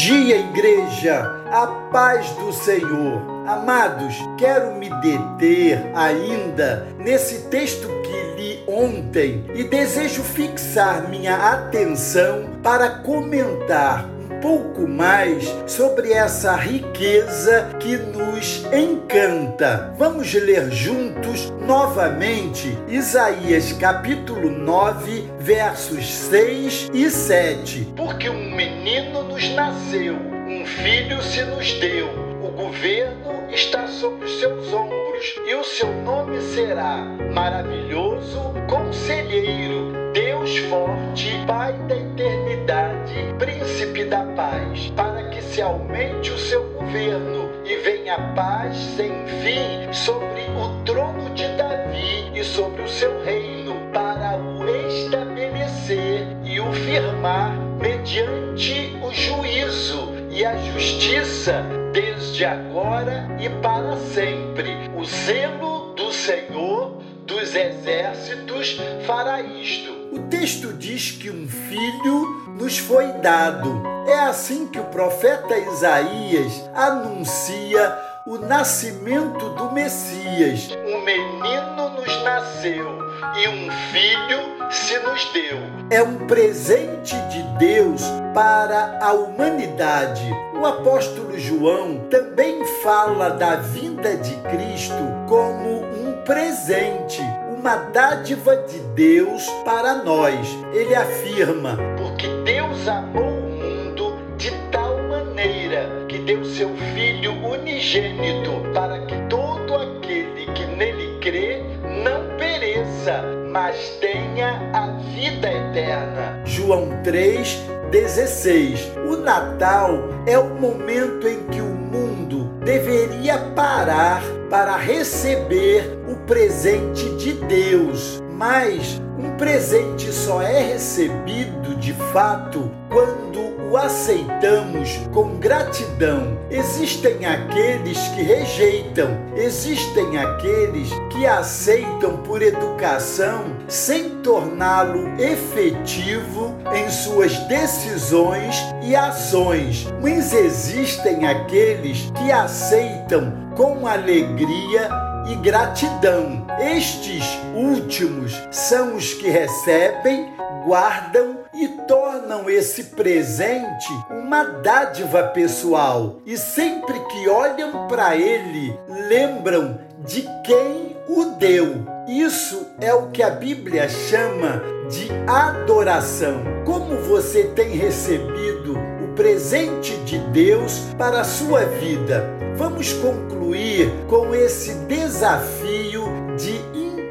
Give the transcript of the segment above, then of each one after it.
dia, igreja, a paz do Senhor. Amados, quero me deter ainda nesse texto que li ontem e desejo fixar minha atenção para comentar pouco mais sobre essa riqueza que nos encanta. Vamos ler juntos novamente Isaías capítulo 9, versos 6 e 7. Porque um menino nos nasceu, um filho se nos deu, o governo está sobre os seus ombros e o seu nome será Maravilhoso Conselheiro, Deus Forte, Pai da Eternidade, Príncipe da Paz, para que se aumente o seu governo e venha paz sem fim sobre o trono de Davi e sobre o seu reino, para o estabelecer e o firmar mediante o juízo e a justiça desde agora e para sempre. O zelo do Senhor dos exércitos fará isto. O texto diz que um filho nos foi dado. É assim que o profeta Isaías anuncia o nascimento do Messias. Um menino nos nasceu e um filho se nos deu. É um presente de Deus para a humanidade. O apóstolo João também fala da vinda de Cristo como um presente, uma dádiva de Deus para nós. Ele afirma: Porque Deus amou o mundo de tal maneira que deu seu Filho unigênito para que todo aquele que nele crê não pereça, mas tenha a vida eterna. João 3, 16. O Natal é o momento em que o mundo deveria parar para receber o presente de Deus. Mas um presente só é recebido de fato quando o aceitamos com gratidão. Existem aqueles que rejeitam, existem aqueles que aceitam por educação sem torná-lo efetivo em suas decisões e ações. Mas existem aqueles que aceitam com alegria e gratidão. Estes últimos são os que recebem, guardam e tornam esse presente uma dádiva pessoal e sempre que olham para ele, lembram de quem o deu. Isso é o que a Bíblia chama de adoração. Como você tem recebido o presente de Deus para a sua vida? Vamos concluir com esse desafio de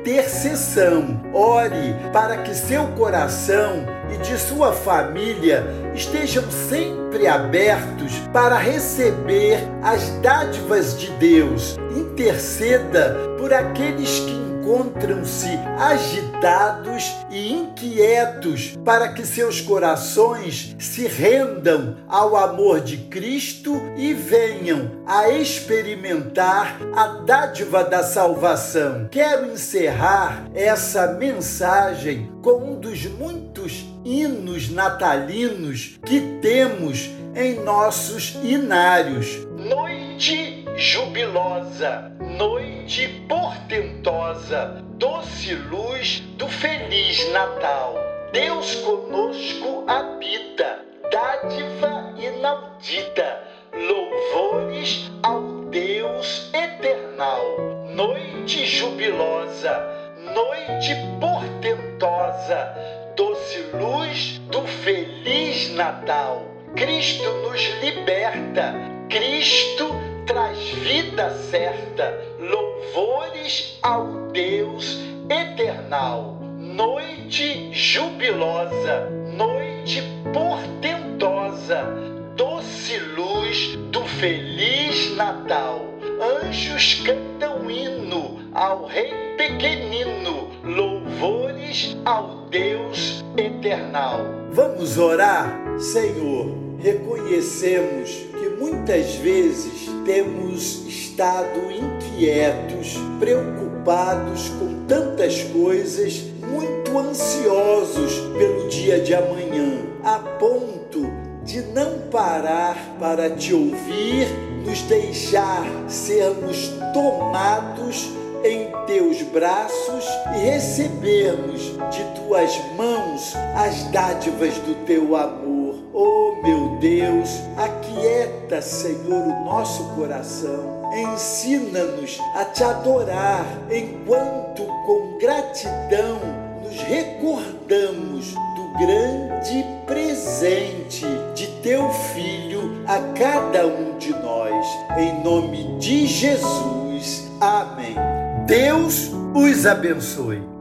intercessão. Ore para que seu coração e de sua família estejam sempre abertos para receber as dádivas de Deus. Interceda por aqueles que encontram-se agitados e inquietos para que seus corações se rendam ao amor de Cristo e venham a experimentar a dádiva da salvação. Quero encerrar essa mensagem com um dos muitos hinos natalinos que temos em nossos inários. Jubilosa, noite portentosa, doce luz do feliz Natal. Deus conosco habita, dádiva inaudita, louvores ao Deus eternal. Noite jubilosa, noite portentosa, doce luz do feliz Natal. Cristo nos liberta, Cristo traz vida certa, louvores ao Deus eternal. Noite jubilosa, noite portentosa, doce luz do feliz Natal. Anjos cantam hino ao Rei pequenino, louvores ao Deus eternal. Vamos orar, Senhor. Reconhecemos muitas vezes temos estado inquietos, preocupados com tantas coisas, muito ansiosos pelo dia de amanhã, a ponto de não parar para te ouvir, nos deixar sermos tomados em teus braços e recebermos de tuas mãos as dádivas do teu amor. Oh meu Deus, aquieta, Senhor, o nosso coração. Ensina-nos a te adorar enquanto com gratidão nos recordamos do grande presente de teu Filho a cada um de nós. Em nome de Jesus. Amém. Deus os abençoe.